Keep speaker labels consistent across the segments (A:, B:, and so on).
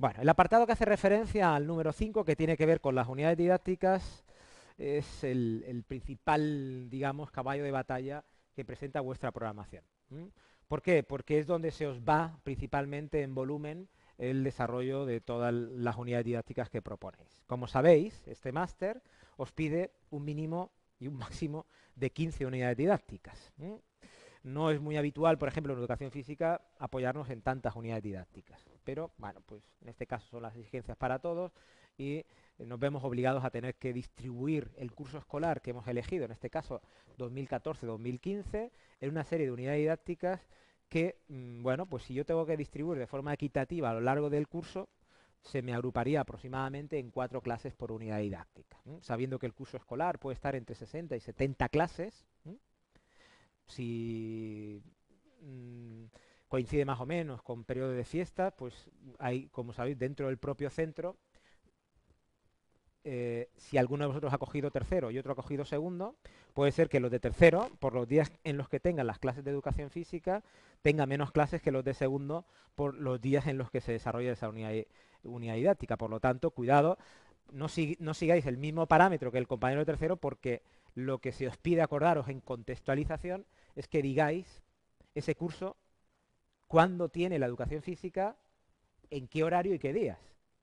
A: Bueno, el apartado que hace referencia al número 5, que tiene que ver con las unidades didácticas, es el, principal, digamos, caballo de batalla que presenta vuestra programación. ¿Por qué? Porque es donde se os va principalmente en volumen el desarrollo de todas las unidades didácticas que proponéis. Como sabéis, este máster os pide un mínimo y un máximo de 15 unidades didácticas. No es muy habitual, por ejemplo, en educación física, apoyarnos en tantas unidades didácticas. Pero, bueno, pues en este caso son las exigencias para todos y eh, nos vemos obligados a tener que distribuir el curso escolar que hemos elegido, en este caso 2014-2015, en una serie de unidades didácticas que, mm, bueno, pues si yo tengo que distribuir de forma equitativa a lo largo del curso, se me agruparía aproximadamente en cuatro clases por unidad didáctica. Sabiendo que el curso escolar puede estar entre 60 y 70 clases, si mm, coincide más o menos con periodo de fiesta, pues hay, como sabéis, dentro del propio centro eh, si alguno de vosotros ha cogido tercero y otro ha cogido segundo, puede ser que los de tercero, por los días en los que tengan las clases de educación física, tenga menos clases que los de segundo por los días en los que se desarrolla esa unidad, didáctica. Por lo tanto, cuidado, no, no sigáis el mismo parámetro que el compañero de tercero porque lo que se os pide acordaros en contextualización es que digáis ese curso cuándo tiene la educación física, en qué horario y qué días.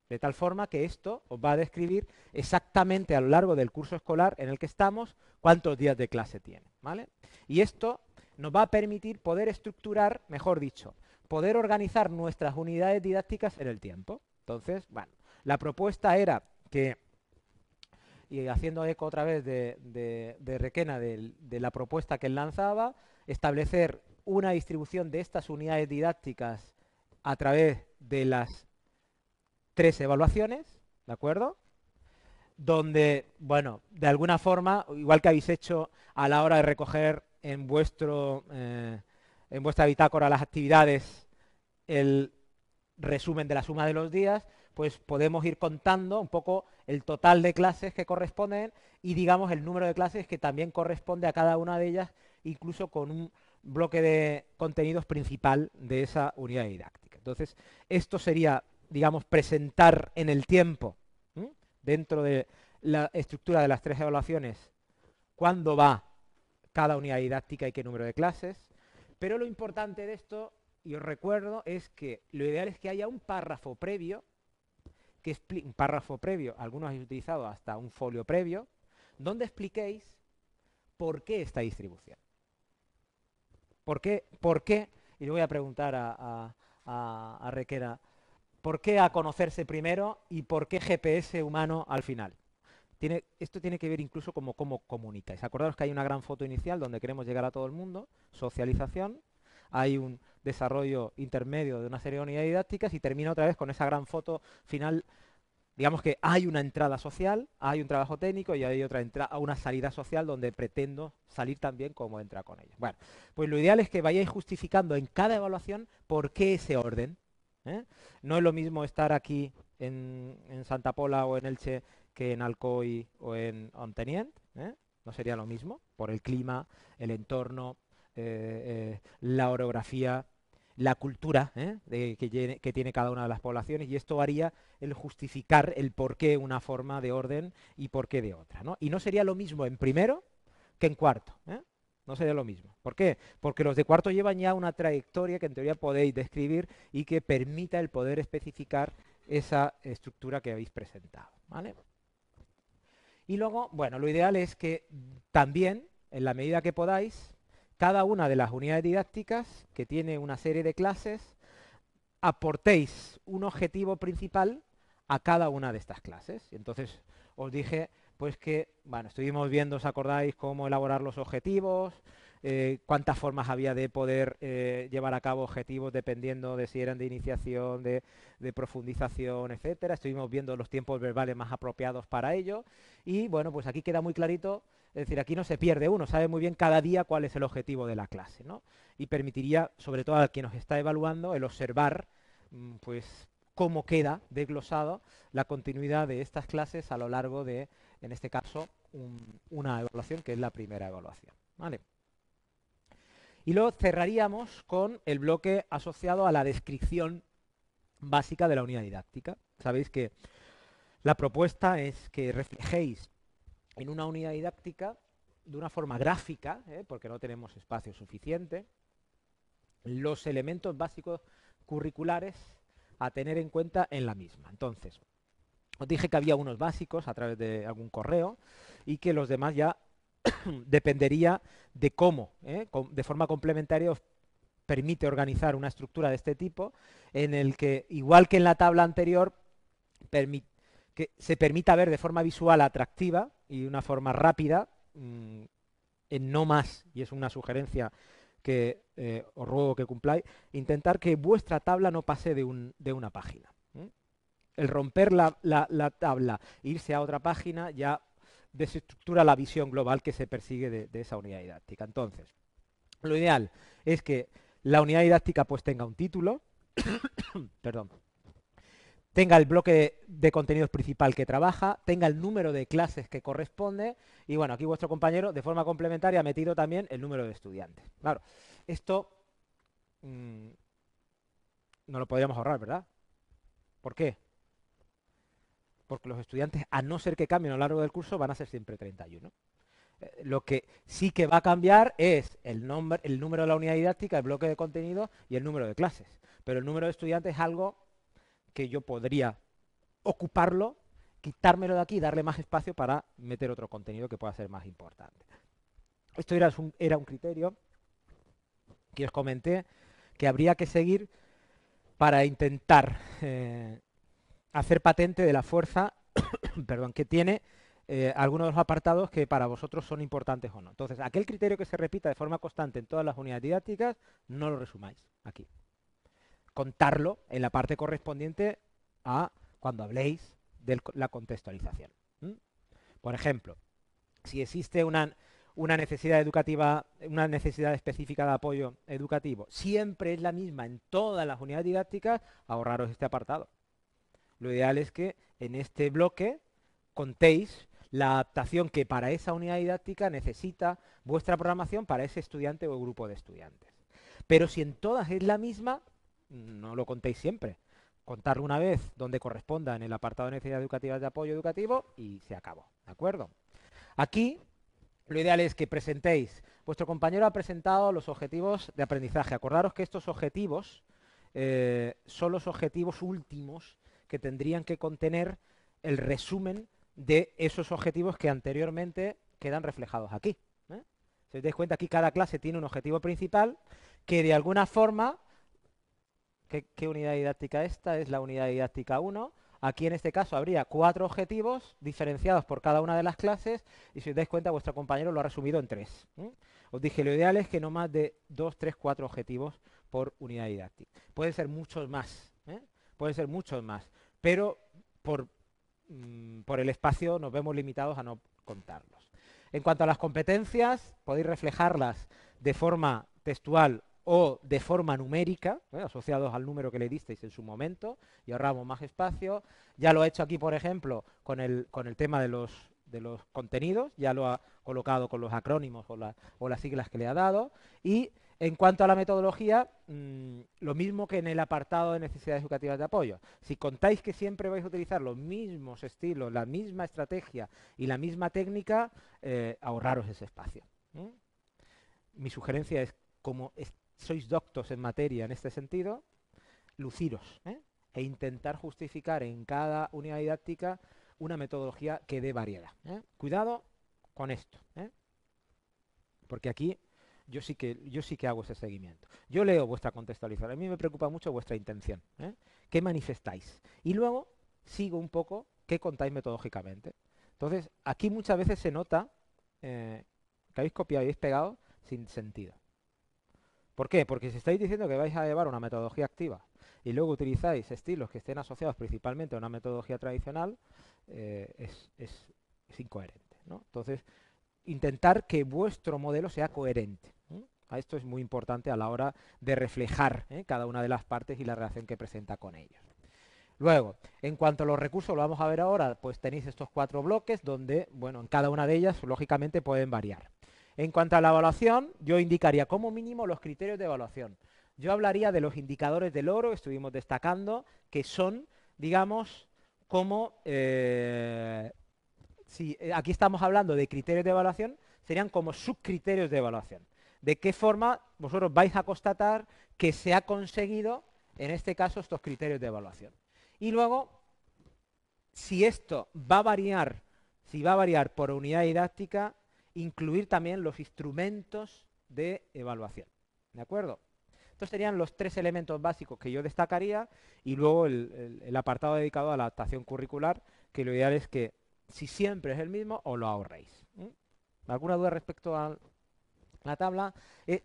A: De tal forma que esto os va a describir exactamente a lo largo del curso escolar en el que estamos cuántos días de clase tiene. ¿vale? Y esto nos va a permitir poder estructurar, mejor dicho, poder organizar nuestras unidades didácticas en el tiempo. Entonces, bueno, la propuesta era que, y haciendo eco otra vez de, Requena de, de la propuesta que él lanzaba, establecer una distribución de estas unidades didácticas a través de las tres evaluaciones, ¿de acuerdo? Donde, bueno, de alguna forma, igual que habéis hecho a la hora de recoger en, vuestro, eh, en vuestra bitácora las actividades el resumen de la suma de los días, pues podemos ir contando un poco el total de clases que corresponden y digamos el número de clases que también corresponde a cada una de ellas, incluso con un bloque de contenidos principal de esa unidad didáctica. Entonces, esto sería digamos, presentar en el tiempo, dentro de la estructura de las tres evaluaciones, cuándo va cada unidad didáctica y qué número de clases. Pero lo importante de esto, y os recuerdo, es que lo ideal es que haya un párrafo previo, que un párrafo previo, algunos habéis utilizado hasta un folio previo, donde expliquéis por qué esta distribución. ¿Por qué? ¿Por qué? Y le voy a preguntar a, a Requera, ¿Por qué a conocerse primero y por qué GPS humano al final? esto tiene que ver incluso como cómo comunicáis. Acordaros que hay una gran foto inicial donde queremos llegar a todo el mundo, socialización, hay un desarrollo intermedio de una serie de unidades didácticas y termina otra vez con esa gran foto final. Digamos que hay una entrada social, hay un trabajo técnico y hay otra entrada, una salida social donde pretendo salir también como entra con ella. Bueno, pues lo ideal es que vayáis justificando en cada evaluación por qué ese orden, ¿eh? No es lo mismo estar aquí en, Santa Pola o en Elche que en Alcoy o en Ontenient. ¿eh? No sería lo mismo por el clima, el entorno, eh, la orografía, la cultura que, tiene cada una de las poblaciones y esto haría el justificar el por qué una forma de orden y por qué de otra. Y no sería lo mismo en primero que en cuarto. No sería lo mismo. ¿Por qué? Porque los de cuarto llevan ya una trayectoria que en teoría podéis describir y que permita el poder especificar esa estructura que habéis presentado. ¿vale? Y luego, bueno, lo ideal es que también, en la medida que podáis, cada una de las unidades didácticas, que tiene una serie de clases, aportéis un objetivo principal a cada una de estas clases. Entonces os dije pues que, bueno, estuvimos viendo, ¿os acordáis cómo elaborar los objetivos? Eh, cuántas formas había de poder eh, llevar a cabo objetivos dependiendo de si eran de iniciación, de, profundización, etcétera. Estuvimos viendo los tiempos verbales más apropiados para ello. Y bueno, pues aquí queda muy clarito, es decir, aquí no se pierde uno, sabe muy bien cada día cuál es el objetivo de la clase, ¿no? Y permitiría, sobre todo a quien nos está evaluando, el observar, mm, pues, cómo queda desglosado la continuidad de estas clases a lo largo de en este caso, una evaluación que es la primera evaluación. Y luego cerraríamos con el bloque asociado a la descripción básica de la unidad didáctica. Sabéis que la propuesta es que reflejéis en una unidad didáctica de una forma gráfica, ¿eh? porque no tenemos espacio suficiente, los elementos básicos curriculares a tener en cuenta en la misma. Entonces, os dije que había unos básicos a través de algún correo y que los demás ya dependería de cómo, ¿eh? de forma complementaria os permite organizar una estructura de este tipo en el que, igual que en la tabla anterior, que se permita ver de forma visual atractiva y de una forma rápida, mm, en no más, y es una sugerencia que eh, os ruego que cumpláis, intentar que vuestra tabla no pase de, una página. El romper la, tabla e irse a otra página ya desestructura la visión global que se persigue de, de esa unidad didáctica. Entonces, lo ideal es que la unidad didáctica pues tenga un título, perdón, tenga el bloque de contenidos principal que trabaja, tenga el número de clases que corresponde y bueno, aquí vuestro compañero de forma complementaria ha metido también el número de estudiantes. Claro, esto mm, no lo podríamos ahorrar, ¿verdad? ¿Por qué? Porque los estudiantes, a no ser que cambien a lo largo del curso, van a ser siempre 31 lo que sí que va a cambiar es el, el número de la unidad didáctica, el bloque de contenido y el número de clases. Pero el número de estudiantes es algo que yo podría ocuparlo, quitármelo de aquí y darle más espacio para meter otro contenido que pueda ser más importante. Esto era un, era un criterio que os comenté que habría que seguir para intentar eh, hacer patente de la fuerza perdón, que tiene eh, algunos de los apartados que para vosotros son importantes o no. Entonces, aquel criterio que se repita de forma constante en todas las unidades didácticas, no lo resumáis aquí. Contarlo en la parte correspondiente a cuando habléis de la contextualización. Por ejemplo, si existe una, una necesidad educativa, una necesidad específica de apoyo educativo, siempre es la misma en todas las unidades didácticas, ahorraros este apartado. Lo ideal es que en este bloque contéis la adaptación que para esa unidad didáctica necesita vuestra programación para ese estudiante o grupo de estudiantes. Pero si en todas es la misma, no lo contéis siempre. Contarlo una vez donde corresponda en el apartado de necesidades educativas de apoyo educativo y se acabó. ¿De acuerdo? Aquí lo ideal es que presentéis. Vuestro compañero ha presentado los objetivos de aprendizaje. Acordaros que estos objetivos eh, son los objetivos últimos que tendrían que contener el resumen de esos objetivos que anteriormente quedan reflejados aquí. ¿eh? Si os dais cuenta, aquí cada clase tiene un objetivo principal que de alguna forma, ¿qué, unidad didáctica esta? Es la unidad didáctica 1. Aquí en este caso habría cuatro objetivos diferenciados por cada una de las clases y si os dais cuenta vuestro compañero lo ha resumido en tres. Os dije, lo ideal es que no más de dos, tres, cuatro objetivos por unidad didáctica. Pueden ser muchos más, ¿eh? pueden ser muchos más, pero por Mm, por el espacio nos vemos limitados a no contarlos. En cuanto a las competencias, podéis reflejarlas de forma textual o de forma numérica, ¿eh? asociados al número que le disteis en su momento, y ahorramos más espacio. Ya lo he hecho aquí, por ejemplo, con el, con el tema de los, de los contenidos, ya lo ha colocado con los acrónimos o, o las siglas que le ha dado, y en cuanto a la metodología, mm, lo mismo que en el apartado de necesidades educativas de apoyo. Si contáis que siempre vais a utilizar los mismos estilos, la misma estrategia y la misma técnica, eh, ahorraros ese espacio. Mi sugerencia es, como sois doctos en materia en este sentido, luciros ¿eh? e intentar justificar en cada unidad didáctica una metodología que dé variedad. ¿eh? Cuidado con esto, porque aquí yo sí que, yo sí que hago ese seguimiento. Yo leo vuestra contextualización. A mí me preocupa mucho vuestra intención. ¿eh? ¿Qué manifestáis? Y luego sigo un poco qué contáis metodológicamente. Entonces, aquí muchas veces se nota eh, que habéis copiado y habéis pegado sin sentido. ¿Por qué? Porque si estáis diciendo que vais a llevar una metodología activa y luego utilizáis estilos que estén asociados principalmente a una metodología tradicional, eh, es, incoherente. ¿no? Entonces, intentar que vuestro modelo sea coherente. Esto es muy importante a la hora de reflejar ¿eh? cada una de las partes y la relación que presenta con ellos. Luego, en cuanto a los recursos, lo vamos a ver ahora, pues tenéis estos cuatro bloques donde, bueno, en cada una de ellas, lógicamente, pueden variar. En cuanto a la evaluación, yo indicaría como mínimo los criterios de evaluación. yo hablaría de los indicadores del oro, estuvimos destacando, que son, digamos, como, eh, si eh, aquí estamos hablando de criterios de evaluación, serían como subcriterios de evaluación. ¿De qué forma vosotros vais a constatar que se ha conseguido, en este caso, estos criterios de evaluación? Y luego, si esto va a variar, si va a variar por unidad didáctica, incluir también los instrumentos de evaluación. ¿De acuerdo? Estos serían los tres elementos básicos que yo destacaría y luego el, apartado dedicado a la adaptación curricular, que lo ideal es que si siempre es el mismo, os lo ahorréis. ¿Alguna duda respecto a la tabla? Eh,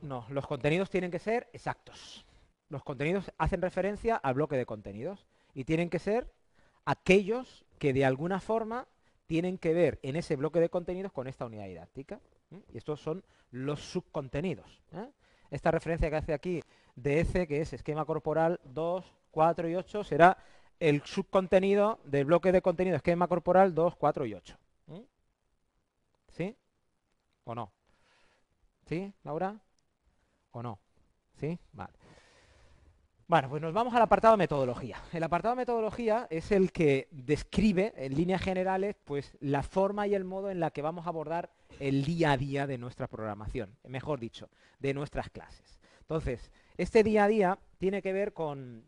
A: no, los contenidos tienen que ser exactos. Los contenidos hacen referencia al bloque de contenidos y tienen que ser aquellos que de alguna forma tienen que ver en ese bloque de contenidos con esta unidad didáctica. Y estos son los subcontenidos. ¿eh? Esta referencia que hace aquí de ECE, que es esquema corporal 2, 4 y 8, será el subcontenido del bloque de contenido esquema corporal 2, 4 y 8. ¿Sí? ¿O no? ¿Sí, Laura? ¿O no? ¿Sí? Vale. Bueno, pues nos vamos al apartado metodología. El apartado metodología es el que describe, en líneas generales, pues la forma y el modo en la que vamos a abordar el día a día de nuestra programación, mejor dicho, de nuestras clases. Entonces, este día a día tiene que ver con,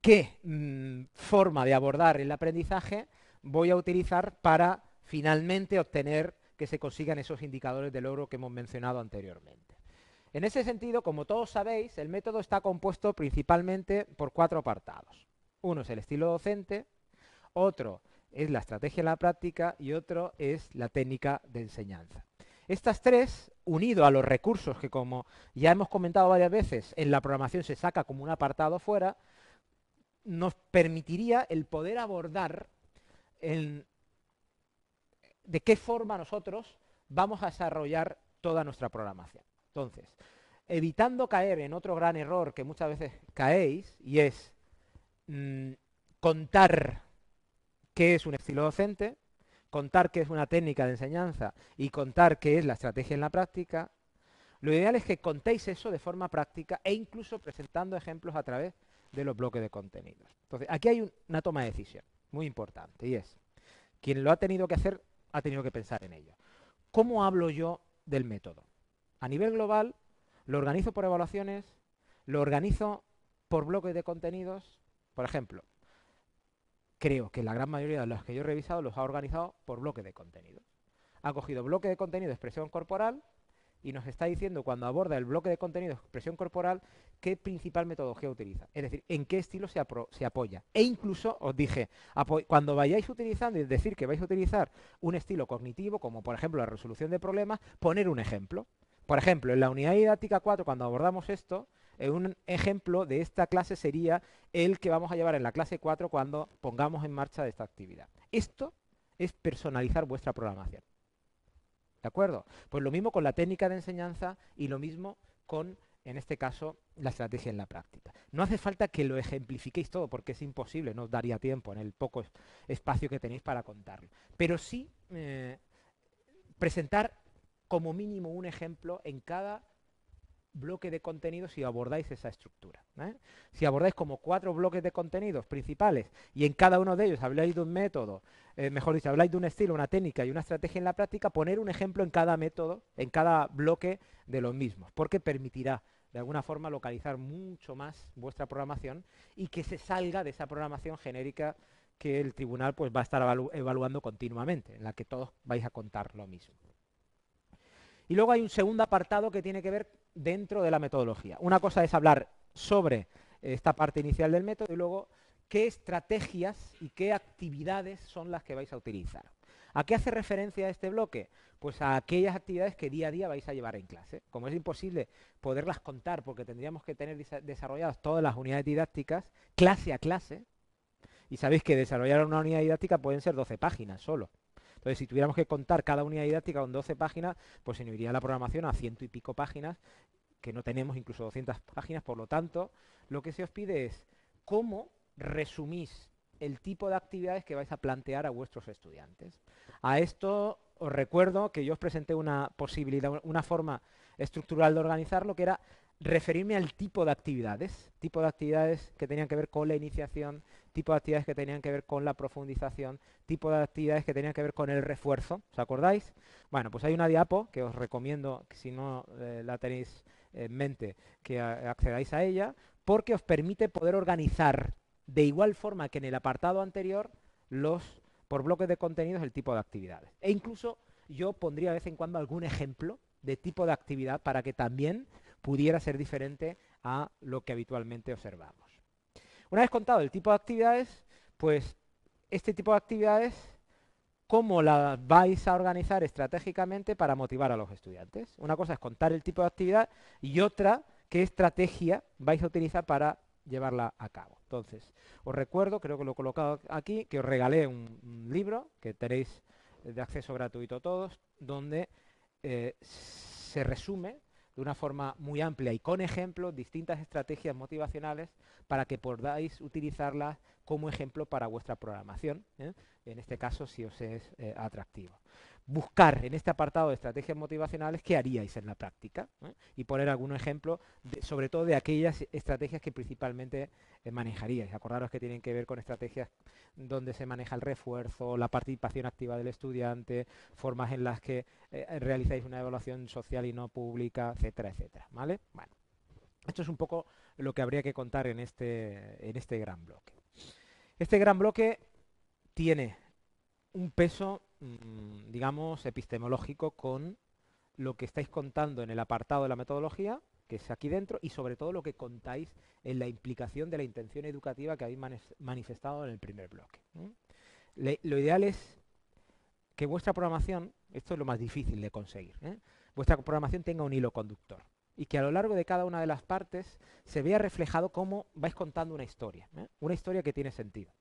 A: qué mm, forma de abordar el aprendizaje voy a utilizar para finalmente obtener que se consigan esos indicadores de logro que hemos mencionado anteriormente. En ese sentido, como todos sabéis, el método está compuesto principalmente por cuatro apartados. Uno es el estilo docente, otro es la estrategia en la práctica y otro es la técnica de enseñanza. Estas tres, unido a los recursos que como ya hemos comentado varias veces, en la programación se saca como un apartado fuera, nos permitiría el poder abordar de qué forma nosotros vamos a desarrollar toda nuestra programación. Entonces, evitando caer en otro gran error que muchas veces caéis, y es mm, contar qué es un estilo docente, contar qué es una técnica de enseñanza y contar qué es la estrategia en la práctica, lo ideal es que contéis eso de forma práctica e incluso presentando ejemplos a través de los bloques de contenidos. Entonces, aquí hay una toma de decisión muy importante y es, quien lo ha tenido que hacer ha tenido que pensar en ello. ¿Cómo hablo yo del método? A nivel global, lo organizo por evaluaciones, lo organizo por bloques de contenidos. Por ejemplo, creo que la gran mayoría de los que yo he revisado los ha organizado por bloques de contenidos. Ha cogido bloque de contenido de expresión corporal y nos está diciendo cuando aborda el bloque de contenido de expresión corporal qué principal metodología utiliza. Es decir, en qué estilo se, apoya. E incluso os dije, cuando vayáis utilizando, es decir, que vais a utilizar un estilo cognitivo, como por ejemplo la resolución de problemas, poner un ejemplo. Por ejemplo, en la unidad didáctica 4, cuando abordamos esto, eh, un ejemplo de esta clase sería el que vamos a llevar en la clase 4 cuando pongamos en marcha esta actividad. Esto es personalizar vuestra programación. ¿De acuerdo? Pues lo mismo con la técnica de enseñanza y lo mismo con, en este caso, la estrategia en la práctica. No hace falta que lo ejemplifiquéis todo porque es imposible, no os daría tiempo en el poco espacio que tenéis para contarlo. Pero sí eh, presentar como mínimo un ejemplo en cada bloque de contenidos si abordáis esa estructura. ¿eh? Si abordáis como cuatro bloques de contenidos principales y en cada uno de ellos habláis de un método, eh, mejor dicho, habláis de un estilo, una técnica y una estrategia en la práctica, poner un ejemplo en cada método, en cada bloque de los mismos, porque permitirá de alguna forma localizar mucho más vuestra programación y que se salga de esa programación genérica que el tribunal pues va a estar evaluando continuamente, en la que todos vais a contar lo mismo. Y luego hay un segundo apartado que tiene que ver dentro de la metodología. Una cosa es hablar sobre esta parte inicial del método y luego qué estrategias y qué actividades son las que vais a utilizar. ¿A qué hace referencia este bloque? Pues a aquellas actividades que día a día vais a llevar en clase. Como es imposible poderlas contar porque tendríamos que tener desarrolladas todas las unidades didácticas, clase a clase, y sabéis que desarrollar una unidad didáctica pueden ser 12 páginas solo. Entonces, si tuviéramos que contar cada unidad didáctica con 12 páginas, pues se nos iría la programación a ciento y pico páginas, que no tenemos incluso 200 páginas. Por lo tanto, lo que se os pide es cómo resumís el tipo de actividades que vais a plantear a vuestros estudiantes. A esto os recuerdo que yo os presenté una posibilidad, una forma estructural de organizarlo, que era referirme al tipo de actividades, tipo de actividades que tenían que ver con la iniciación, tipo de actividades que tenían que ver con la profundización, tipo de actividades que tenían que ver con el refuerzo, ¿os acordáis? Bueno, pues hay una diapo que os recomiendo, si no eh, la tenéis en mente, que accedáis a ella, porque os permite poder organizar de igual forma que en el apartado anterior los por bloques de contenidos el tipo de actividades. E incluso yo pondría de vez en cuando algún ejemplo de tipo de actividad para que también pudiera ser diferente a lo que habitualmente observamos. Una vez contado el tipo de actividades, pues este tipo de actividades, ¿cómo las vais a organizar estratégicamente para motivar a los estudiantes? Una cosa es contar el tipo de actividad y otra, qué estrategia vais a utilizar para llevarla a cabo. Entonces, os recuerdo, creo que lo he colocado aquí, que os regalé un, libro que tenéis de acceso gratuito todos, donde eh, se resume de una forma muy amplia y con ejemplos distintas estrategias motivacionales para que podáis utilizarlas como ejemplo para vuestra programación, ¿eh? en este caso si os es eh, atractivo buscar en este apartado de estrategias motivacionales qué haríais en la práctica y poner algún ejemplo, sobre todo de aquellas estrategias que principalmente eh, manejaríais. Acordaros que tienen que ver con estrategias donde se maneja el refuerzo, la participación activa del estudiante, formas en las que eh, realizáis una evaluación social y no pública, etcétera, etcétera. ¿vale? Bueno, esto es un poco lo que habría que contar en este, en este gran bloque. Este gran bloque tiene un peso Mm, digamos, epistemológico con lo que estáis contando en el apartado de la metodología, que es aquí dentro, y sobre todo lo que contáis en la implicación de la intención educativa que habéis manifestado en el primer bloque. lo ideal es que vuestra programación, esto es lo más difícil de conseguir, ¿eh? vuestra programación tenga un hilo conductor y que a lo largo de cada una de las partes se vea reflejado cómo vais contando una historia, ¿eh? una historia que tiene sentido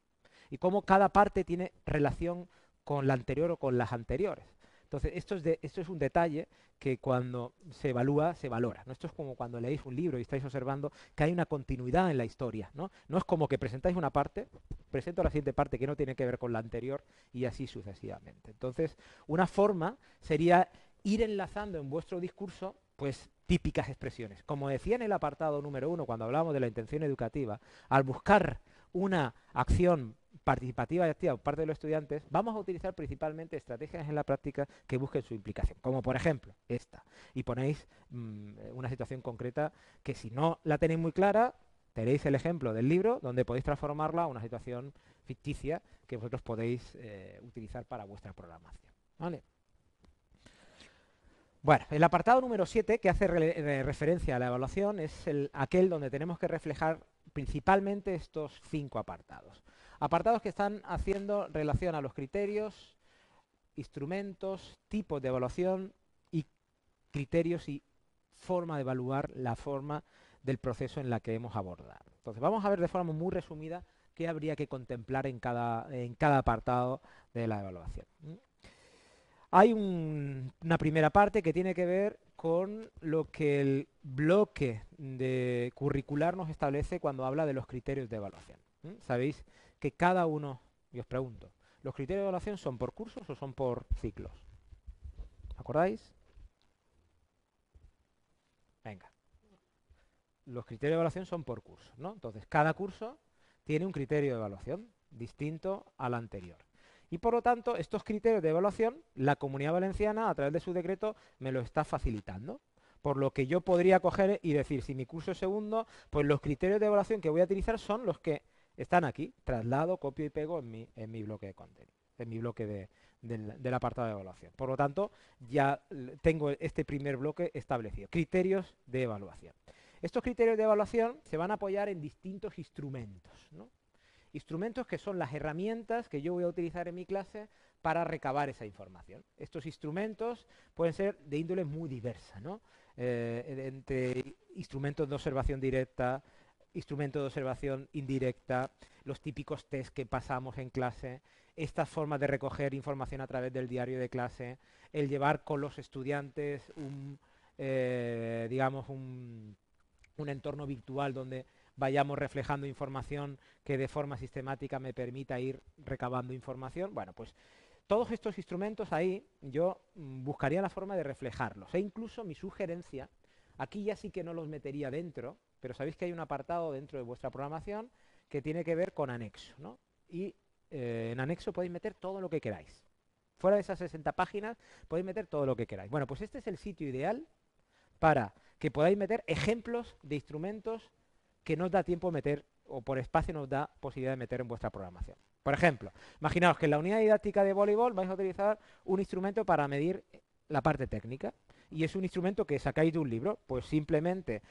A: y cómo cada parte tiene relación con la anterior o con las anteriores. Entonces, esto es, un detalle que cuando se evalúa, se valora. ¿no? Esto es como cuando leéis un libro y estáis observando que hay una continuidad en la historia. ¿no? no es como que presentáis una parte, presento la siguiente parte que no tiene que ver con la anterior y así sucesivamente. Entonces, una forma sería ir enlazando en vuestro discurso pues típicas expresiones. Como decía en el apartado número uno, cuando hablábamos de la intención educativa, al buscar una acción participativa y activa por parte de los estudiantes, vamos a utilizar principalmente estrategias en la práctica que busquen su implicación, como por ejemplo esta. Y ponéis mm, una situación concreta que si no la tenéis muy clara, tenéis el ejemplo del libro donde podéis transformarla a una situación ficticia que vosotros podéis eh, utilizar para vuestra programación. Bueno, el apartado número 7 que hace referencia a la evaluación es el, aquel donde tenemos que reflejar principalmente estos cinco apartados. Apartados que están haciendo relación a los criterios, instrumentos, tipos de evaluación y criterios y forma de evaluar la forma del proceso en la que hemos abordado. Entonces vamos a ver de forma muy resumida qué habría que contemplar en cada, en cada apartado de la evaluación. Hay una primera parte que tiene que ver con lo que el bloque de curricular nos establece cuando habla de los criterios de evaluación. Sabéis que cada uno, y os pregunto, ¿los criterios de evaluación son por cursos o son por ciclos? ¿Acordáis? Venga. Los criterios de evaluación son por curso, ¿no? Entonces, cada curso tiene un criterio de evaluación distinto al anterior. Y por lo tanto, estos criterios de evaluación, la Comunidad Valenciana, a través de su decreto, me lo está facilitando. Por lo que yo podría coger y decir, si mi curso es segundo, pues los criterios de evaluación que voy a utilizar son los que están aquí, traslado, copio y pego en mi, en mi bloque de contenido, en mi bloque de, del, apartado de evaluación. Por lo tanto, ya tengo este primer bloque establecido. Criterios de evaluación. Estos criterios de evaluación se van a apoyar en distintos instrumentos. Instrumentos que son las herramientas que yo voy a utilizar en mi clase para recabar esa información. Estos instrumentos pueden ser de índole muy diversa, ¿no? Eh, entre instrumentos de observación directa, instrumento de observación indirecta, los típicos test que pasamos en clase, estas formas de recoger información a través del diario de clase, el llevar con los estudiantes un, eh, digamos, un, un entorno virtual donde vayamos reflejando información que de forma sistemática me permita ir recabando información. Bueno, pues todos estos instrumentos ahí yo mm, buscaría la forma de reflejarlos. E incluso mi sugerencia, aquí ya sí que no los metería dentro, pero sabéis que hay un apartado dentro de vuestra programación que tiene que ver con anexo. ¿no? Y eh, en anexo podéis meter todo lo que queráis. Fuera de esas 60 páginas podéis meter todo lo que queráis. Bueno, pues este es el sitio ideal para que podáis meter ejemplos de instrumentos que no os da tiempo meter o por espacio nos da posibilidad de meter en vuestra programación. Por ejemplo, imaginaos que en la unidad didáctica de voleibol vais a utilizar un instrumento para medir la parte técnica y es un instrumento que sacáis de un libro, pues simplemente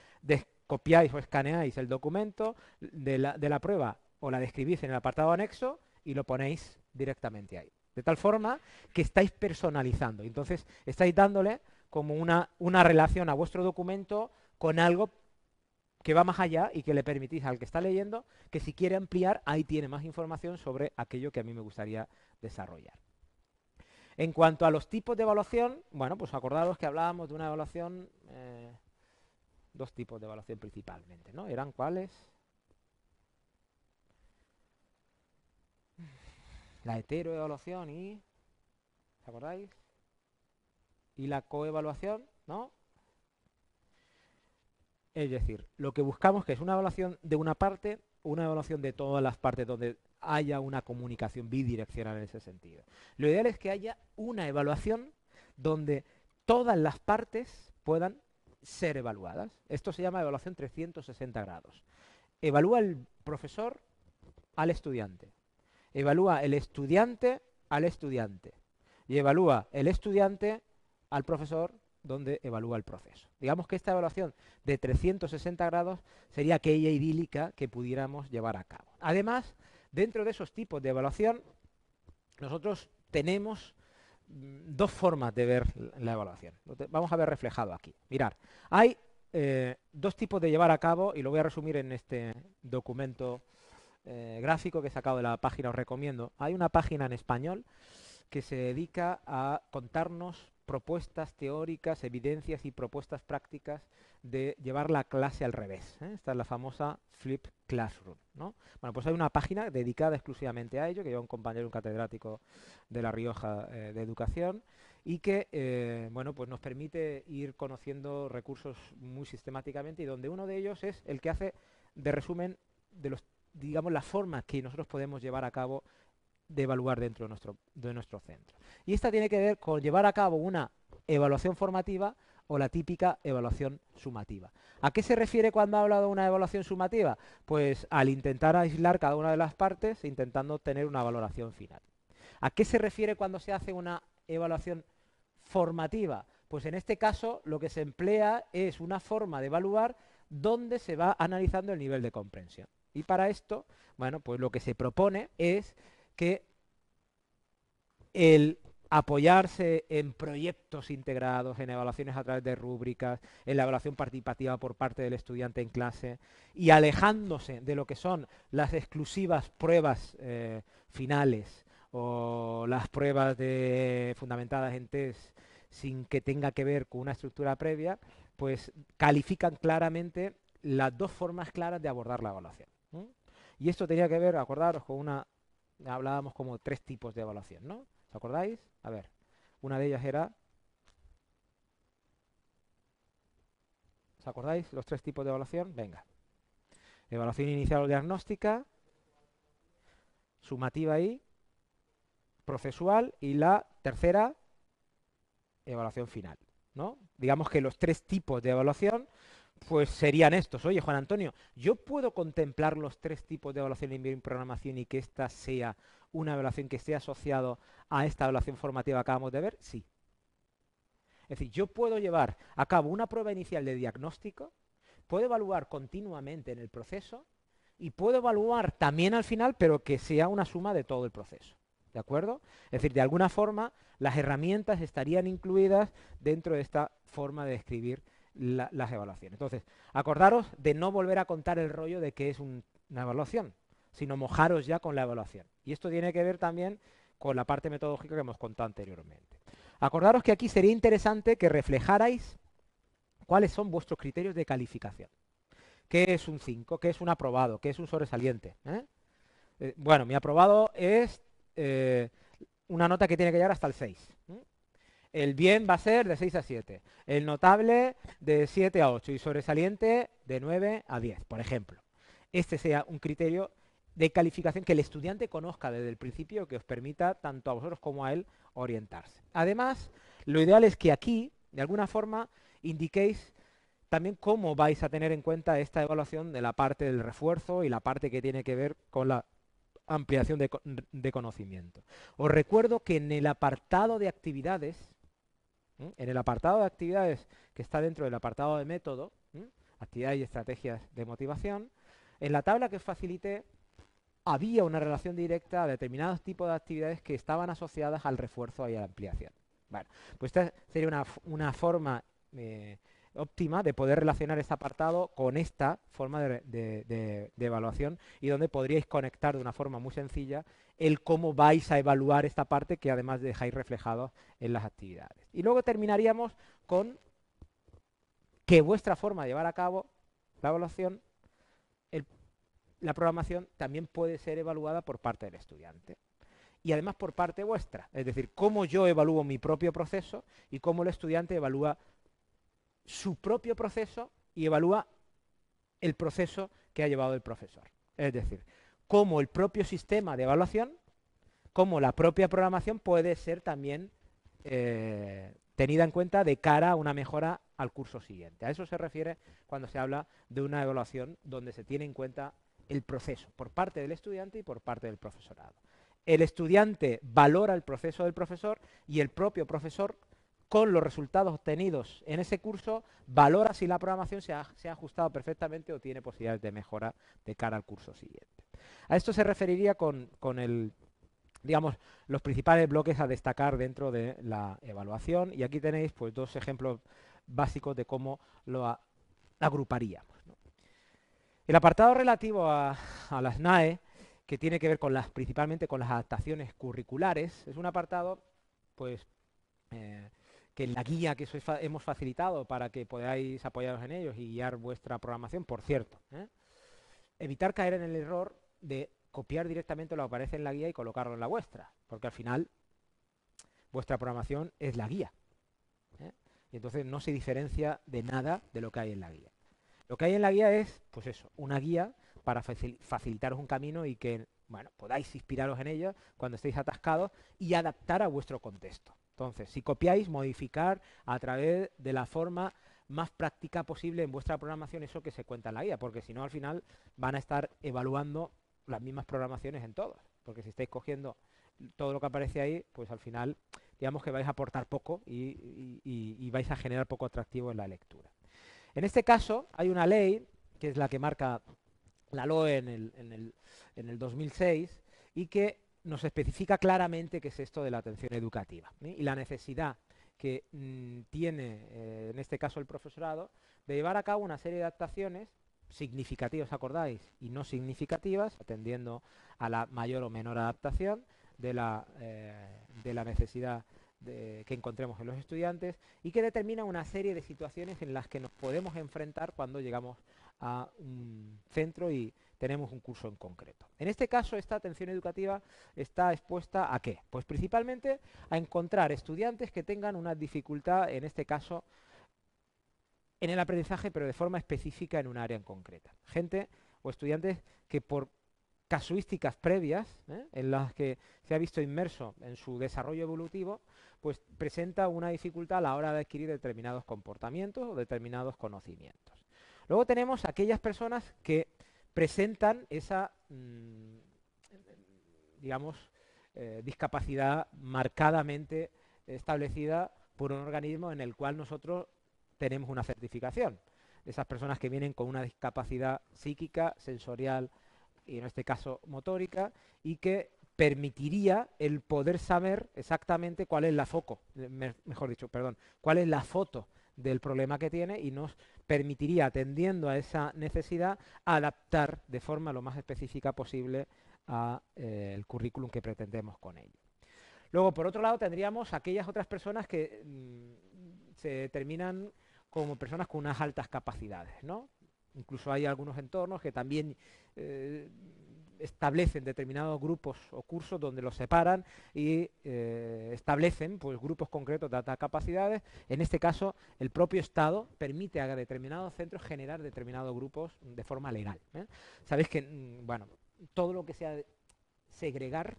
A: copiáis o escaneáis el documento de la, de la prueba o la describís en el apartado anexo y lo ponéis directamente ahí. De tal forma que estáis personalizando. Entonces, estáis dándole como una, una relación a vuestro documento con algo que va más allá y que le permitís al que está leyendo que si quiere ampliar, ahí tiene más información sobre aquello que a mí me gustaría desarrollar. En cuanto a los tipos de evaluación, bueno, pues acordaros que hablábamos de una evaluación, eh, dos tipos de evaluación principalmente, ¿no? ¿Eran cuáles? La heteroevaluación y... ¿Os acordáis? Y la coevaluación, ¿no? Es decir, lo que buscamos que es una evaluación de una parte, una evaluación de todas las partes donde haya una comunicación bidireccional en ese sentido. Lo ideal es que haya una evaluación donde todas las partes puedan ser evaluadas. Esto se llama evaluación 360 grados. Evalúa el profesor al estudiante. Evalúa el estudiante al estudiante. Y evalúa el estudiante al profesor donde evalúa el proceso. Digamos que esta evaluación de 360 grados sería aquella idílica que pudiéramos llevar a cabo. Además, dentro de esos tipos de evaluación, nosotros tenemos dos formas de ver la evaluación. Vamos a ver reflejado aquí. Mirar, hay eh, dos tipos de llevar a cabo, y lo voy a resumir en este documento eh, gráfico que he sacado de la página, os recomiendo. Hay una página en español que se dedica a contarnos propuestas teóricas, evidencias y propuestas prácticas de llevar la clase al revés. ¿eh? Esta es la famosa Flip Classroom. ¿no? Bueno, pues hay una página dedicada exclusivamente a ello, que lleva un compañero, un catedrático de La Rioja eh, de Educación, y que eh, bueno, pues nos permite ir conociendo recursos muy sistemáticamente y donde uno de ellos es el que hace de resumen de los digamos la forma que nosotros podemos llevar a cabo de evaluar dentro de nuestro, de nuestro centro. Y esta tiene que ver con llevar a cabo una evaluación formativa o la típica evaluación sumativa. ¿A qué se refiere cuando habla de una evaluación sumativa? Pues al intentar aislar cada una de las partes intentando obtener una valoración final. ¿A qué se refiere cuando se hace una evaluación formativa? Pues en este caso lo que se emplea es una forma de evaluar donde se va analizando el nivel de comprensión. Y para esto, bueno, pues lo que se propone es que el apoyarse en proyectos integrados, en evaluaciones a través de rúbricas, en la evaluación participativa por parte del estudiante en clase y alejándose de lo que son las exclusivas pruebas eh, finales o las pruebas de, fundamentadas en test sin que tenga que ver con una estructura previa, pues califican claramente las dos formas claras de abordar la evaluación. Y esto tenía que ver, acordaros, con una hablábamos como tres tipos de evaluación, ¿no? ¿Os acordáis? A ver, una de ellas era... ¿Os acordáis los tres tipos de evaluación? Venga. Evaluación inicial o diagnóstica, sumativa y procesual y la tercera, evaluación final. ¿no? Digamos que los tres tipos de evaluación pues serían estos. Oye, Juan Antonio, ¿yo puedo contemplar los tres tipos de evaluación en programación y que esta sea una evaluación que esté asociado a esta evaluación formativa que acabamos de ver? Sí. Es decir, yo puedo llevar a cabo una prueba inicial de diagnóstico, puedo evaluar continuamente en el proceso y puedo evaluar también al final, pero que sea una suma de todo el proceso. ¿De acuerdo? Es decir, de alguna forma las herramientas estarían incluidas dentro de esta forma de escribir las evaluaciones. Entonces, acordaros de no volver a contar el rollo de que es una evaluación, sino mojaros ya con la evaluación. Y esto tiene que ver también con la parte metodológica que hemos contado anteriormente. Acordaros que aquí sería interesante que reflejarais cuáles son vuestros criterios de calificación. ¿Qué es un 5? ¿Qué es un aprobado? ¿Qué es un sobresaliente? ¿Eh? Eh, bueno, mi aprobado es eh, una nota que tiene que llegar hasta el 6. El bien va a ser de 6 a 7. El notable de 7 a 8 y sobresaliente de 9 a 10, por ejemplo. Este sea un criterio de calificación que el estudiante conozca desde el principio que os permita tanto a vosotros como a él orientarse. Además, lo ideal es que aquí, de alguna forma, indiquéis también cómo vais a tener en cuenta esta evaluación de la parte del refuerzo y la parte que tiene que ver con la ampliación de, conocimiento. Os recuerdo que en el apartado de actividades, en el apartado de actividades que está dentro del apartado de método, actividades y estrategias de motivación, en la tabla que os facilité había una relación directa a determinados tipos de actividades que estaban asociadas al refuerzo y a la ampliación. Bueno, pues esta sería una, forma eh, óptima de poder relacionar este apartado con esta forma de, evaluación y donde podríais conectar de una forma muy sencilla el cómo vais a evaluar esta parte que además dejáis reflejado en las actividades. Y luego terminaríamos con que vuestra forma de llevar a cabo la evaluación, la programación también puede ser evaluada por parte del estudiante y además por parte vuestra. Es decir, cómo yo evalúo mi propio proceso y cómo el estudiante evalúa su propio proceso y evalúa el proceso que ha llevado el profesor. Es decir, cómo el propio sistema de evaluación, cómo la propia programación puede ser también eh, tenida en cuenta de cara a una mejora al curso siguiente. A eso se refiere cuando se habla de una evaluación donde se tiene en cuenta el proceso por parte del estudiante y por parte del profesorado. El estudiante valora el proceso del profesor y el propio profesor con los resultados obtenidos en ese curso, valora si la programación se ha, ajustado perfectamente o tiene posibilidades de mejora de cara al curso siguiente. A esto se referiría con, los principales bloques a destacar dentro de la evaluación y aquí tenéis pues dos ejemplos básicos de cómo lo agruparíamos. El apartado relativo a, las NAE, que tiene que ver principalmente con las adaptaciones curriculares, es un apartado pues eh, que en la guía que hemos facilitado para que podáis apoyaros en ellos y guiar vuestra programación, por cierto, ¿eh? evitar caer en el error de copiar directamente lo que aparece en la guía y colocarlo en la vuestra, porque al final vuestra programación es la guía. ¿eh? Y entonces no se diferencia de nada de lo que hay en la guía. Lo que hay en la guía es, pues eso, una guía para facilitaros un camino y que bueno, podáis inspiraros en ella cuando estéis atascados y adaptar a vuestro contexto. Entonces, si copiáis, modificar a través de la forma más práctica posible en vuestra programación eso que se cuenta en la guía, porque si no al final van a estar evaluando las mismas programaciones en todos, porque si estáis cogiendo todo lo que aparece ahí, pues al final digamos que vais a aportar poco y, vais a generar poco atractivo en la lectura. En este caso hay una ley, que es la que marca la LOE en el, en el, en el 2006, y que nos especifica claramente qué es esto de la atención educativa y la necesidad que mm, tiene, eh, en este caso el profesorado, de llevar a cabo una serie de adaptaciones significativas, acordáis, y no significativas, atendiendo a la mayor o menor adaptación de la, eh, de la necesidad que encontremos en los estudiantes y que determina una serie de situaciones en las que nos podemos enfrentar cuando llegamos a un centro y tenemos un curso en concreto. En este caso, esta atención educativa está expuesta a qué? Pues principalmente a encontrar estudiantes que tengan una dificultad, en este caso, en el aprendizaje, pero de forma específica en un área en concreta. Gente o estudiantes que por casuísticas previas, ¿eh? en las que se ha visto inmerso en su desarrollo evolutivo, pues presenta una dificultad a la hora de adquirir determinados comportamientos o determinados conocimientos. Luego tenemos aquellas personas que presentan esa, mm, digamos, eh, discapacidad marcadamente establecida por un organismo en el cual nosotros tenemos una certificación. Esas personas que vienen con una discapacidad psíquica, sensorial y en este caso motórica y que permitiría el poder saber exactamente cuál es la foco, mejor dicho, perdón, cuál es la foto del problema que tiene y nos permitiría, atendiendo a esa necesidad, adaptar de forma lo más específica posible al eh, currículum que pretendemos con ello. Luego, por otro lado, tendríamos aquellas otras personas que mm, se determinan como personas con unas altas capacidades, ¿no? Incluso hay algunos entornos que también eh, establecen determinados grupos o cursos donde los separan y eh, establecen pues, grupos concretos de capacidades. En este caso, el propio Estado permite a determinados centros generar determinados grupos de forma legal. ¿eh? Sabéis que, mm, bueno, todo lo que sea segregar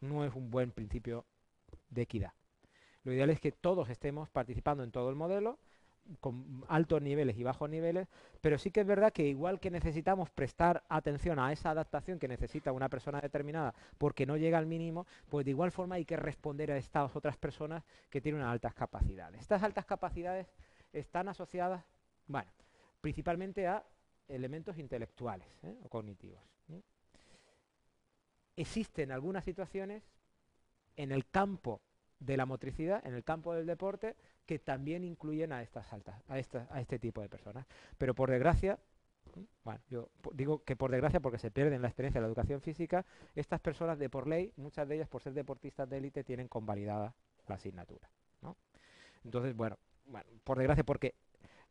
A: no es un buen principio de equidad. Lo ideal es que todos estemos participando en todo el modelo, con altos niveles y bajos niveles, pero sí que es verdad que igual que necesitamos prestar atención a esa adaptación que necesita una persona determinada porque no llega al mínimo, pues de igual forma hay que responder a estas otras personas que tienen unas altas capacidades. Estas altas capacidades están asociadas, bueno, principalmente a elementos intelectuales ¿eh? o cognitivos. Existen algunas situaciones en el campo de la motricidad, en el campo del deporte, que también incluyen a estas altas, a, a este tipo de personas. Pero por desgracia, bueno, yo digo que por desgracia porque se pierden la experiencia de la educación física, estas personas de por ley, muchas de ellas por ser deportistas de élite, tienen convalidada la asignatura. Entonces, bueno, bueno, por desgracia porque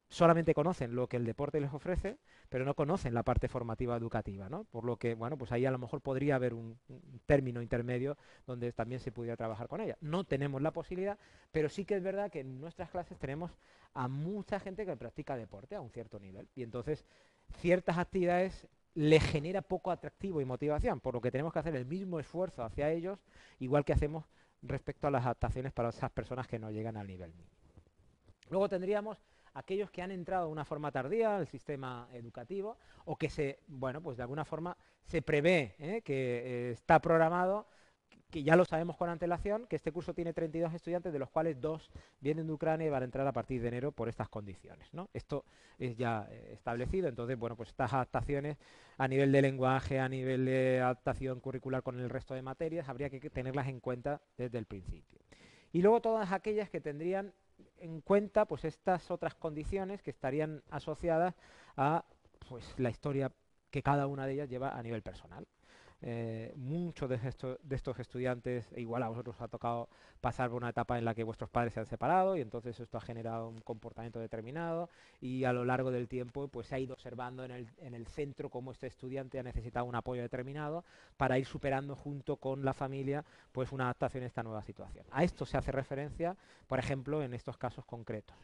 A: solamente conocen lo que el deporte les ofrece, pero no conocen la parte formativa educativa, ¿no? Por lo que, bueno, pues ahí a lo mejor podría haber un, término intermedio donde también se pudiera trabajar con ella. No tenemos la posibilidad, pero sí que es verdad que en nuestras clases tenemos a mucha gente que practica deporte a un cierto nivel. Y entonces ciertas actividades le genera poco atractivo y motivación, por lo que tenemos que hacer el mismo esfuerzo hacia ellos, igual que hacemos respecto a las adaptaciones para esas personas que no llegan al nivel mínimo. Luego tendríamos aquellos que han entrado de una forma tardía al sistema educativo o que se, bueno, pues de alguna forma se prevé ¿eh? que eh, está programado que ya lo sabemos con antelación, que este curso tiene 32 estudiantes, de los cuales dos vienen de Ucrania y van a entrar a partir de enero por estas condiciones. ¿no? Esto es ya eh, establecido, entonces, bueno, pues estas adaptaciones a nivel de lenguaje, a nivel de adaptación curricular con el resto de materias, habría que tenerlas en cuenta desde el principio. Y luego todas aquellas que tendrían en cuenta pues estas otras condiciones que estarían asociadas a pues la historia que cada una de ellas lleva a nivel personal. Eh, muchos de, estos estudiantes, e igual a vosotros os ha tocado pasar por una etapa en la que vuestros padres se han separado y entonces esto ha generado un comportamiento determinado y a lo largo del tiempo pues se ha ido observando en el, en el centro cómo este estudiante ha necesitado un apoyo determinado para ir superando junto con la familia pues una adaptación a esta nueva situación. A esto se hace referencia, por ejemplo, en estos casos concretos.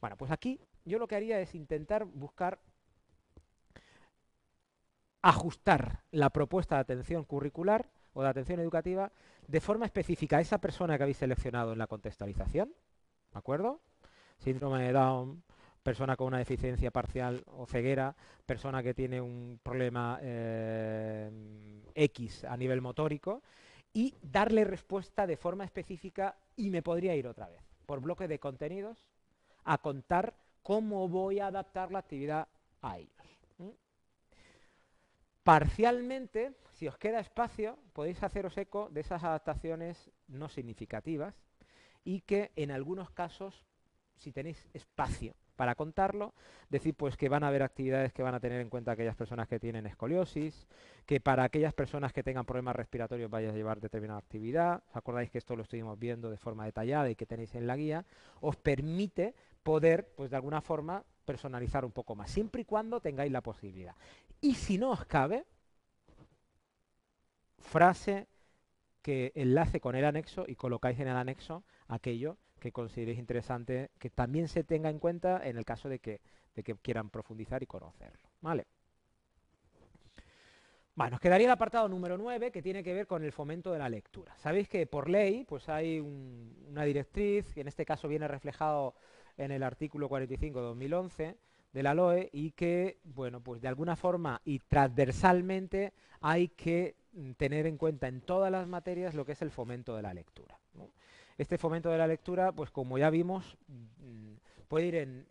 A: Bueno, pues aquí yo lo que haría es intentar buscar ajustar la propuesta de atención curricular o de atención educativa de forma específica a esa persona que habéis seleccionado en la contextualización, ¿de acuerdo? Síndrome de Down, persona con una deficiencia parcial o ceguera, persona que tiene un problema eh, X a nivel motórico, y darle respuesta de forma específica y me podría ir otra vez, por bloque de contenidos, a contar cómo voy a adaptar la actividad a ellos. Parcialmente, si os queda espacio, podéis haceros eco de esas adaptaciones no significativas y que en algunos casos, si tenéis espacio para contarlo, decir pues que van a haber actividades que van a tener en cuenta aquellas personas que tienen escoliosis, que para aquellas personas que tengan problemas respiratorios vaya a llevar determinada actividad, os acordáis que esto lo estuvimos viendo de forma detallada y que tenéis en la guía, os permite poder, pues de alguna forma, personalizar un poco más, siempre y cuando tengáis la posibilidad. Y si no os cabe, frase que enlace con el anexo y colocáis en el anexo aquello que consideréis interesante que también se tenga en cuenta en el caso de que, de que quieran profundizar y conocerlo. ¿Vale? Bueno, nos quedaría el apartado número 9 que tiene que ver con el fomento de la lectura. Sabéis que por ley pues hay una directriz, que en este caso viene reflejado en el artículo 45-2011 de la LOE y que, bueno, pues de alguna forma y transversalmente hay que mm, tener en cuenta en todas las materias lo que es el fomento de la lectura. Este fomento de la lectura, pues como ya vimos, mm, puede ir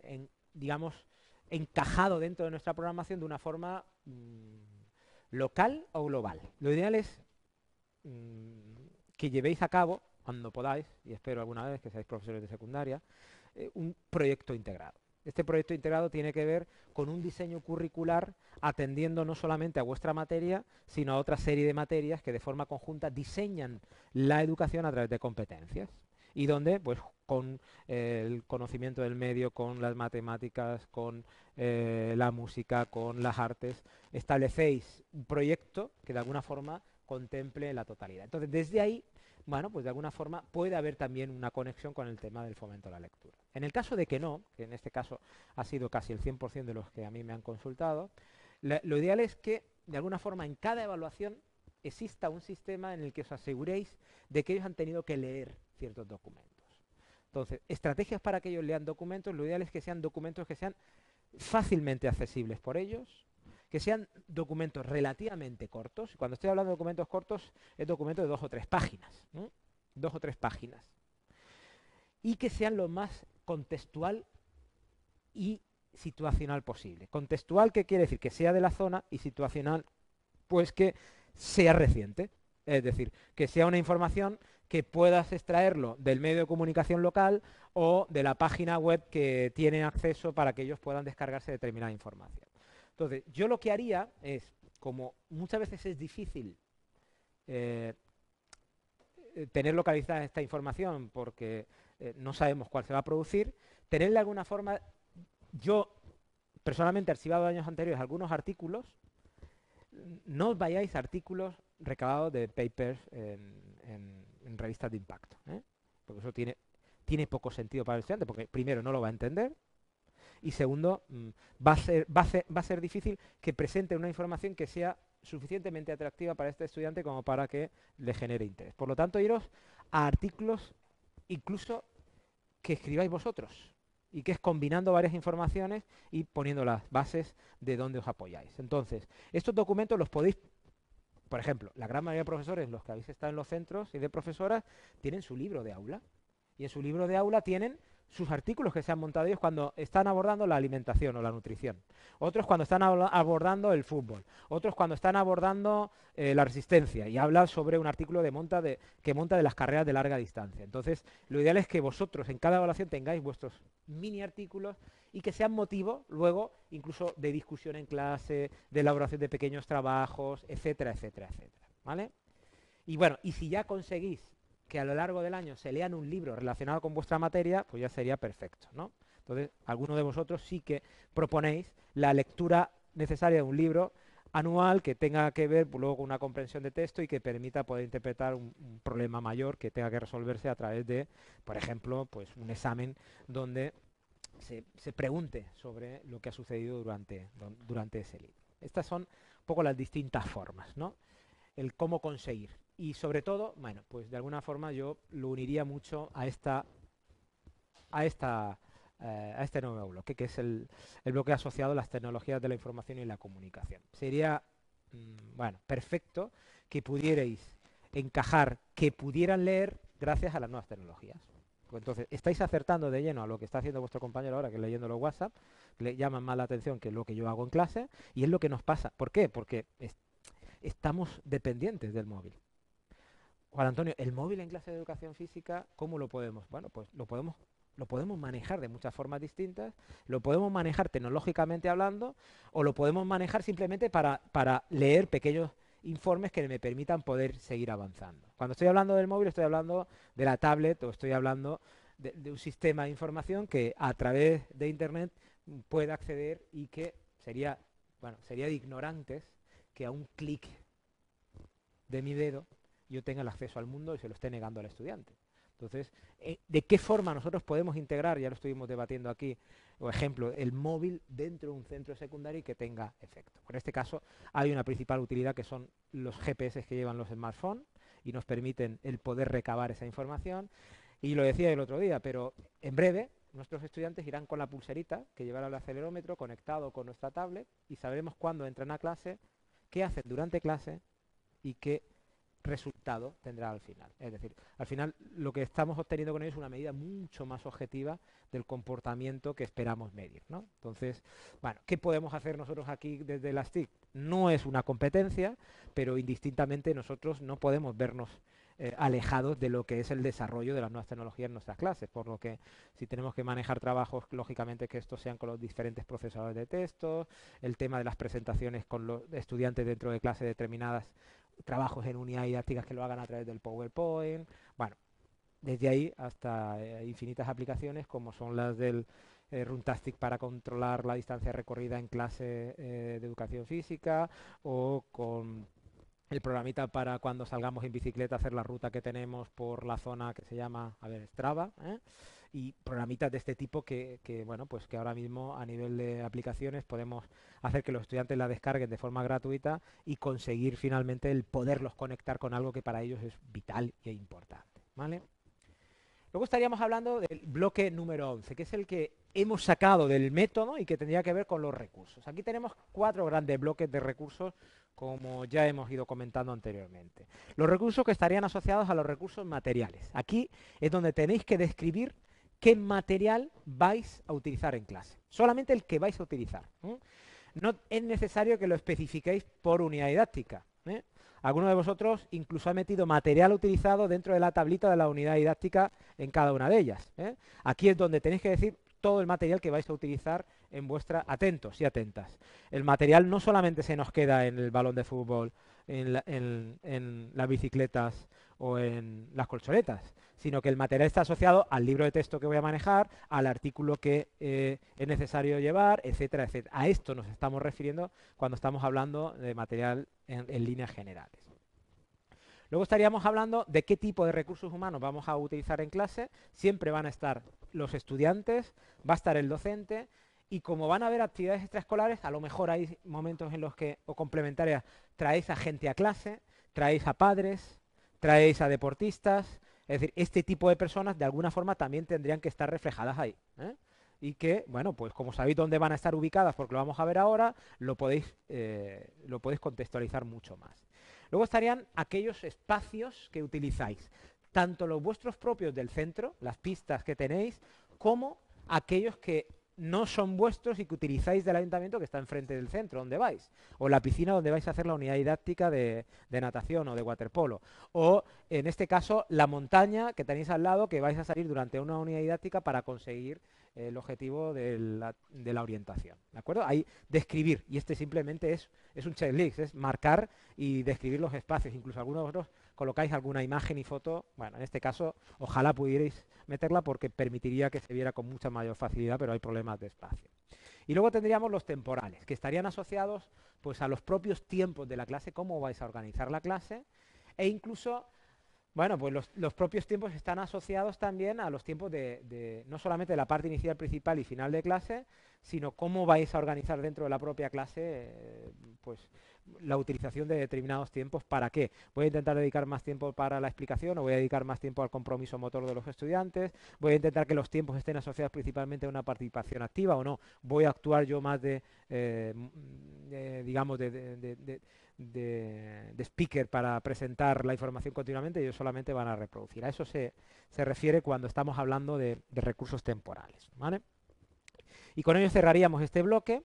A: digamos, encajado dentro de nuestra programación de una forma mm, local o global. Lo ideal es que llevéis a cabo, cuando podáis, y espero alguna vez que seáis profesores de secundaria, eh, un proyecto integrado. Este proyecto integrado tiene que ver con un diseño curricular atendiendo no solamente a vuestra materia, sino a otra serie de materias que de forma conjunta diseñan la educación a través de competencias. y donde pues con eh, el conocimiento del medio, con las matemáticas, con eh, la música, con las artes, establecéis un proyecto que de alguna forma contemple la totalidad. Entonces, desde ahí, bueno, pues de alguna forma puede haber también una conexión con el tema del fomento de la lectura. En el caso de que no, que en este caso ha sido casi el 100% de los que a mí me han consultado, lo ideal es que de alguna forma en cada evaluación exista un sistema en el que os aseguréis de que ellos han tenido que leer ciertos documentos. Entonces, estrategias para que ellos lean documentos, lo ideal es que sean documentos que sean fácilmente accesibles por ellos, que sean documentos relativamente cortos. Cuando estoy hablando de documentos cortos, es documento de dos o tres páginas. Dos o tres páginas. Y que sean lo más contextual y situacional posible. Contextual, ¿qué quiere decir? Que sea de la zona y situacional, pues que sea reciente. Es decir, que sea una información que puedas extraerlo del medio de comunicación local o de la página web que tiene acceso para que ellos puedan descargarse determinada información. Entonces, yo lo que haría es, como muchas veces es difícil eh, eh, tener localizada esta información porque eh, no sabemos cuál se va a producir, tener de alguna forma, yo personalmente he archivado años anteriores algunos artículos, no os vayáis a artículos recabados de papers en revistas de impacto. Porque eso tiene poco sentido para el estudiante, porque primero no lo va a entender, y segundo, mm, va, a ser, va, a ser, difícil que presente una información que sea suficientemente atractiva para este estudiante como para que le genere interés. Por lo tanto, iros a artículos incluso que escribáis vosotros y que es combinando varias informaciones y poniendo las bases de dónde os apoyáis. Entonces, estos documentos los podéis por ejemplo, la gran mayoría de profesores, los que habéis estado en los centros y de profesoras, tienen su libro de aula. Y en su libro de aula tienen sus artículos que se han montado ellos cuando están abordando la alimentación o la nutrición. Otros cuando están abordando el fútbol. Otros cuando están abordando eh, la resistencia y hablan sobre un artículo de monta de, que monta de las carreras de larga distancia. Entonces, lo ideal es que vosotros en cada evaluación tengáis vuestros mini artículos y que sean motivo luego incluso de discusión en clase, de elaboración de pequeños trabajos, etcétera, etcétera, etcétera. ¿Vale? Y bueno, y si ya conseguís que a lo largo del año se lean un libro relacionado con vuestra materia, pues ya sería perfecto, ¿no? Entonces, algunos de vosotros sí que proponéis la lectura necesaria de un libro anual que tenga que ver pues, luego con una comprensión de texto y que permita poder interpretar un, problema mayor que tenga que resolverse a través de, por ejemplo, pues un examen donde se, pregunte sobre lo que ha sucedido durante, durante ese libro. Estas son un poco las distintas formas, ¿no? El cómo conseguir. Y sobre todo, bueno, pues de alguna forma yo lo uniría mucho a esta a esta eh, a este nuevo bloque, que es el, bloque asociado a las tecnologías de la información y la comunicación. Sería, mm, bueno, perfecto que pudierais encajar, que pudieran leer gracias a las nuevas tecnologías. Pues entonces, estáis acertando de lleno a lo que está haciendo vuestro compañero ahora, que leyendo los WhatsApp, le llaman más la atención que lo que yo hago en clase, y es lo que nos pasa. ¿Por qué? Porque estamos dependientes del móvil. Juan Antonio, el móvil en clase de educación física, ¿cómo lo podemos? Bueno, pues lo podemos lo podemos manejar de muchas formas distintas, lo podemos manejar tecnológicamente hablando o lo podemos manejar simplemente para, para leer pequeños informes que me permitan poder seguir avanzando. Cuando estoy hablando del móvil estoy hablando de la tablet o estoy hablando de, de un sistema de información que a través de Internet pueda acceder y que sería, bueno, sería de ignorantes que a un clic de mi dedo yo tenga el acceso al mundo y se lo esté negando al estudiante. Entonces, eh, ¿de qué forma nosotros podemos integrar, ya lo estuvimos debatiendo aquí, por ejemplo, el móvil dentro de un centro secundario y que tenga efecto? En este caso hay una principal utilidad que son los GPS que llevan los smartphones y nos permiten el poder recabar esa información. Y lo decía el otro día, pero en breve nuestros estudiantes irán con la pulserita que llevará el acelerómetro conectado con nuestra tablet y sabremos cuándo entran a clase, qué hacen durante clase y qué resultado tendrá al final. Es decir, al final lo que estamos obteniendo con ellos es una medida mucho más objetiva del comportamiento que esperamos medir. ¿no? Entonces, bueno, ¿qué podemos hacer nosotros aquí desde las TIC? No es una competencia, pero indistintamente nosotros no podemos vernos eh, alejados de lo que es el desarrollo de las nuevas tecnologías en nuestras clases, por lo que si tenemos que manejar trabajos, lógicamente que estos sean con los diferentes procesadores de texto, el tema de las presentaciones con los estudiantes dentro de clases determinadas trabajos en unidades didácticas que lo hagan a través del PowerPoint. Bueno, desde ahí hasta eh, infinitas aplicaciones como son las del eh, Runtastic para controlar la distancia recorrida en clase de educación física o con el programita para cuando salgamos en bicicleta hacer la ruta que tenemos por la zona que se llama, a ver, Strava, ¿eh? Y programitas de este tipo que, bueno, pues que ahora mismo a nivel de aplicaciones podemos hacer que los estudiantes la descarguen de forma gratuita y conseguir finalmente el poderlos conectar con algo que para ellos es vital e importante, ¿vale? Luego estaríamos hablando del bloque número 11, que es el que hemos sacado del método y que tendría que ver con los recursos. Aquí tenemos cuatro grandes bloques de recursos como ya hemos ido comentando anteriormente. Los recursos que estarían asociados a los recursos materiales. Aquí es donde tenéis que describir qué material vais a utilizar en clase. Solamente el que vais a utilizar. No es necesario que lo especifiquéis por unidad didáctica. ¿eh? Alguno de vosotros incluso ha metido material utilizado dentro de la tablita de la unidad didáctica en cada una de ellas. ¿eh? Aquí es donde tenéis que decir todo el material que vais a utilizar en vuestra... Atentos y atentas. El material no solamente se nos queda en el balón de fútbol, en, las bicicletas o en las colchonetas, sino que el material está asociado al libro de texto que voy a manejar, al artículo que eh, es necesario llevar, etcétera, etcétera. A esto nos estamos refiriendo cuando estamos hablando de material en líneas generales. Luego estaríamos hablando de qué tipo de recursos humanos vamos a utilizar en clase. Siempre van a estar los estudiantes, va a estar el docente y como van a haber actividades extraescolares, a lo mejor hay momentos en los que, o complementarias, traéis a gente a clase, traéis a padres, traéis a deportistas, es decir, este tipo de personas de alguna forma también tendrían que estar reflejadas ahí. ¿eh? Y que, bueno, pues como sabéis dónde van a estar ubicadas, porque lo vamos a ver ahora, lo podéis, eh, lo podéis contextualizar mucho más. Luego estarían aquellos espacios que utilizáis, tanto los vuestros propios del centro, las pistas que tenéis, como aquellos que no son vuestros y que utilizáis del ayuntamiento que está enfrente del centro, donde vais, o la piscina donde vais a hacer la unidad didáctica de, natación o de waterpolo, o en este caso la montaña que tenéis al lado que vais a salir durante una unidad didáctica para conseguir el objetivo de la, orientación. ¿De acuerdo? Ahí describir, y este simplemente es, es un checklist, es marcar y describir los espacios. Incluso algunos de vosotros colocáis alguna imagen y foto, bueno, en este caso ojalá pudierais meterla porque permitiría que se viera con mucha mayor facilidad, pero hay problemas de espacio. Y luego tendríamos los temporales, que estarían asociados pues, a los propios tiempos de la clase, cómo vais a organizar la clase, e incluso bueno, pues los, propios tiempos están asociados también a los tiempos de, no solamente de la parte inicial, principal y final de clase, sino cómo vais a organizar dentro de la propia clase eh, pues, la utilización de determinados tiempos. ¿Para qué? Voy a intentar dedicar más tiempo para la explicación o voy a dedicar más tiempo al compromiso motor de los estudiantes. Voy a intentar que los tiempos estén asociados principalmente a una participación activa o no. Voy a actuar yo más de, eh, digamos, de de, speaker para presentar la información continuamente, ellos solamente van a reproducir. A eso se, refiere cuando estamos hablando de, recursos temporales. Y con ello cerraríamos este bloque